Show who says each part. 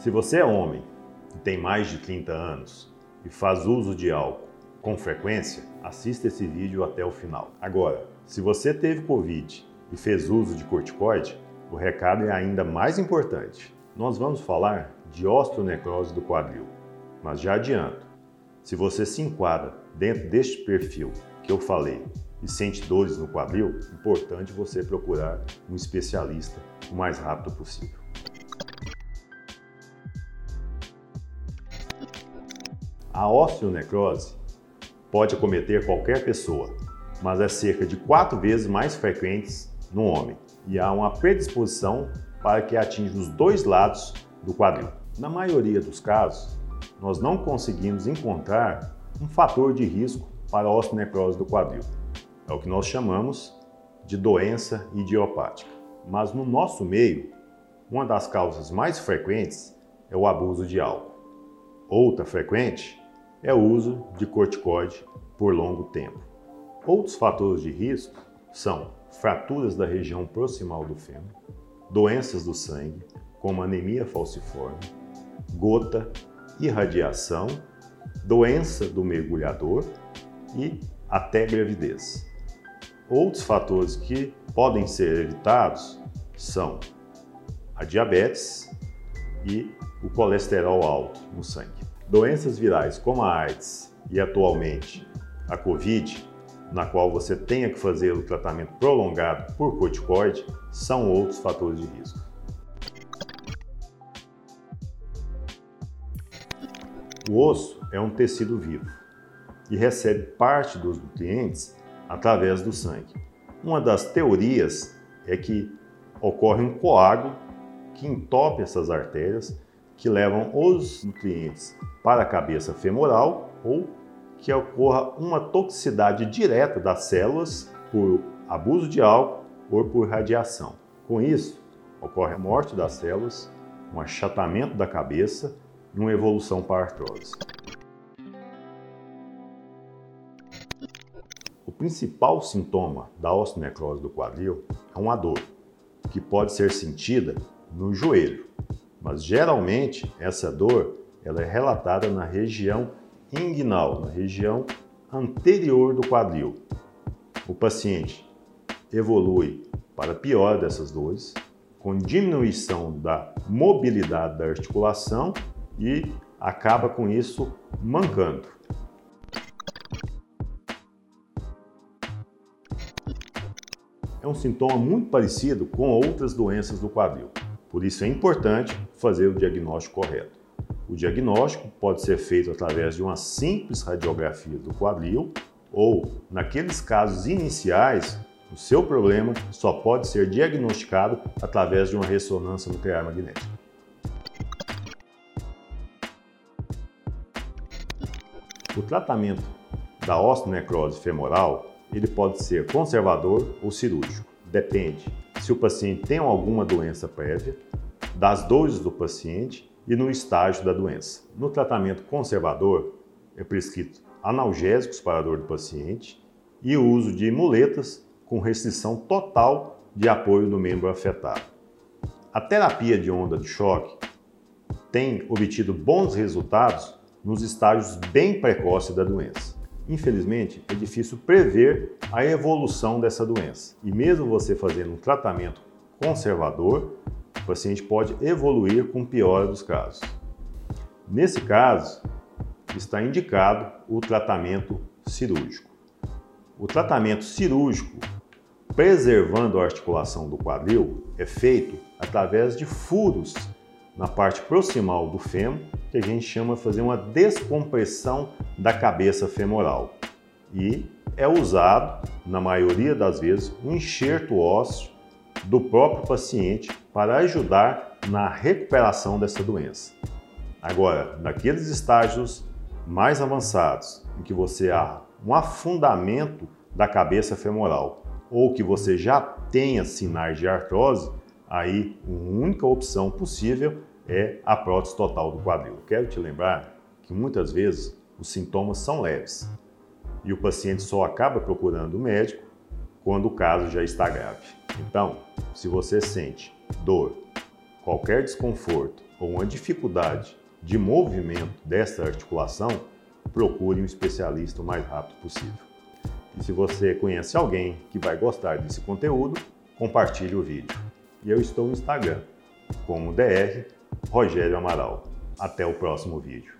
Speaker 1: Se você é homem e tem mais de 30 anos e faz uso de álcool com frequência, assista esse vídeo até o final. Agora, se você teve Covid e fez uso de corticoide, o recado é ainda mais importante. Nós vamos falar de osteonecrose do quadril, mas já adianto, se você se enquadra dentro deste perfil que eu falei e sente dores no quadril, importante você procurar um especialista o mais rápido possível. A osteonecrose pode acometer qualquer pessoa, mas é cerca de quatro vezes mais frequente no homem e há uma predisposição para que atinja os dois lados do quadril. Na maioria dos casos, nós não conseguimos encontrar um fator de risco para a osteonecrose do quadril. É o que nós chamamos de doença idiopática. Mas no nosso meio, uma das causas mais frequentes é o abuso de álcool. Outra frequente é o uso de corticoide por longo tempo. Outros fatores de risco são fraturas da região proximal do fêmur, doenças do sangue, como anemia falciforme, gota, irradiação, doença do mergulhador e até gravidez. Outros fatores que podem ser evitados são a diabetes e o colesterol alto no sangue. Doenças virais como a AIDS e atualmente a Covid, na qual você tenha que fazer o tratamento prolongado por corticoide, são outros fatores de risco. O osso é um tecido vivo e recebe parte dos nutrientes através do sangue. Uma das teorias é que ocorre um coágulo que entope essas artérias que levam os nutrientes para a cabeça femoral ou que ocorra uma toxicidade direta das células por abuso de álcool ou por radiação. Com isso, ocorre a morte das células, um achatamento da cabeça e uma evolução para a artrose. O principal sintoma da osteonecrose do quadril é uma dor, que pode ser sentida no joelho, mas geralmente essa dor ela é relatada na região inguinal, na região anterior do quadril. O paciente evolui para pior dessas dores, com diminuição da mobilidade da articulação e acaba com isso mancando. É um sintoma muito parecido com outras doenças do quadril. Por isso é importante fazer o diagnóstico correto. O diagnóstico pode ser feito através de uma simples radiografia do quadril ou, naqueles casos iniciais, o seu problema só pode ser diagnosticado através de uma ressonância nuclear magnética. O tratamento da osteonecrose femoral ele pode ser conservador ou cirúrgico. Depende se o paciente tem alguma doença prévia, das dores do paciente e no estágio da doença. No tratamento conservador, é prescrito analgésicos para a dor do paciente e o uso de muletas com restrição total de apoio no membro afetado. A terapia de onda de choque tem obtido bons resultados nos estágios bem precoces da doença. Infelizmente, é difícil prever a evolução dessa doença. E mesmo você fazendo um tratamento conservador, o paciente pode evoluir com piora dos casos. Nesse caso, está indicado o tratamento cirúrgico. O tratamento cirúrgico, preservando a articulação do quadril, é feito através de furos na parte proximal do fêmur, que a gente chama de fazer uma descompressão da cabeça femoral. E é usado, na maioria das vezes, um enxerto ósseo do próprio paciente para ajudar na recuperação dessa doença. Agora, naqueles estágios mais avançados, em que você há um afundamento da cabeça femoral ou que você já tenha sinais de artrose, aí a única opção possível é a prótese total do quadril. Quero te lembrar que muitas vezes os sintomas são leves e o paciente só acaba procurando o médico quando o caso já está grave. Então, se você sente dor, qualquer desconforto ou uma dificuldade de movimento dessa articulação, procure um especialista o mais rápido possível. E se você conhece alguém que vai gostar desse conteúdo, compartilhe o vídeo. E eu estou no Instagram como DR Rogério Amaral. Até o próximo vídeo.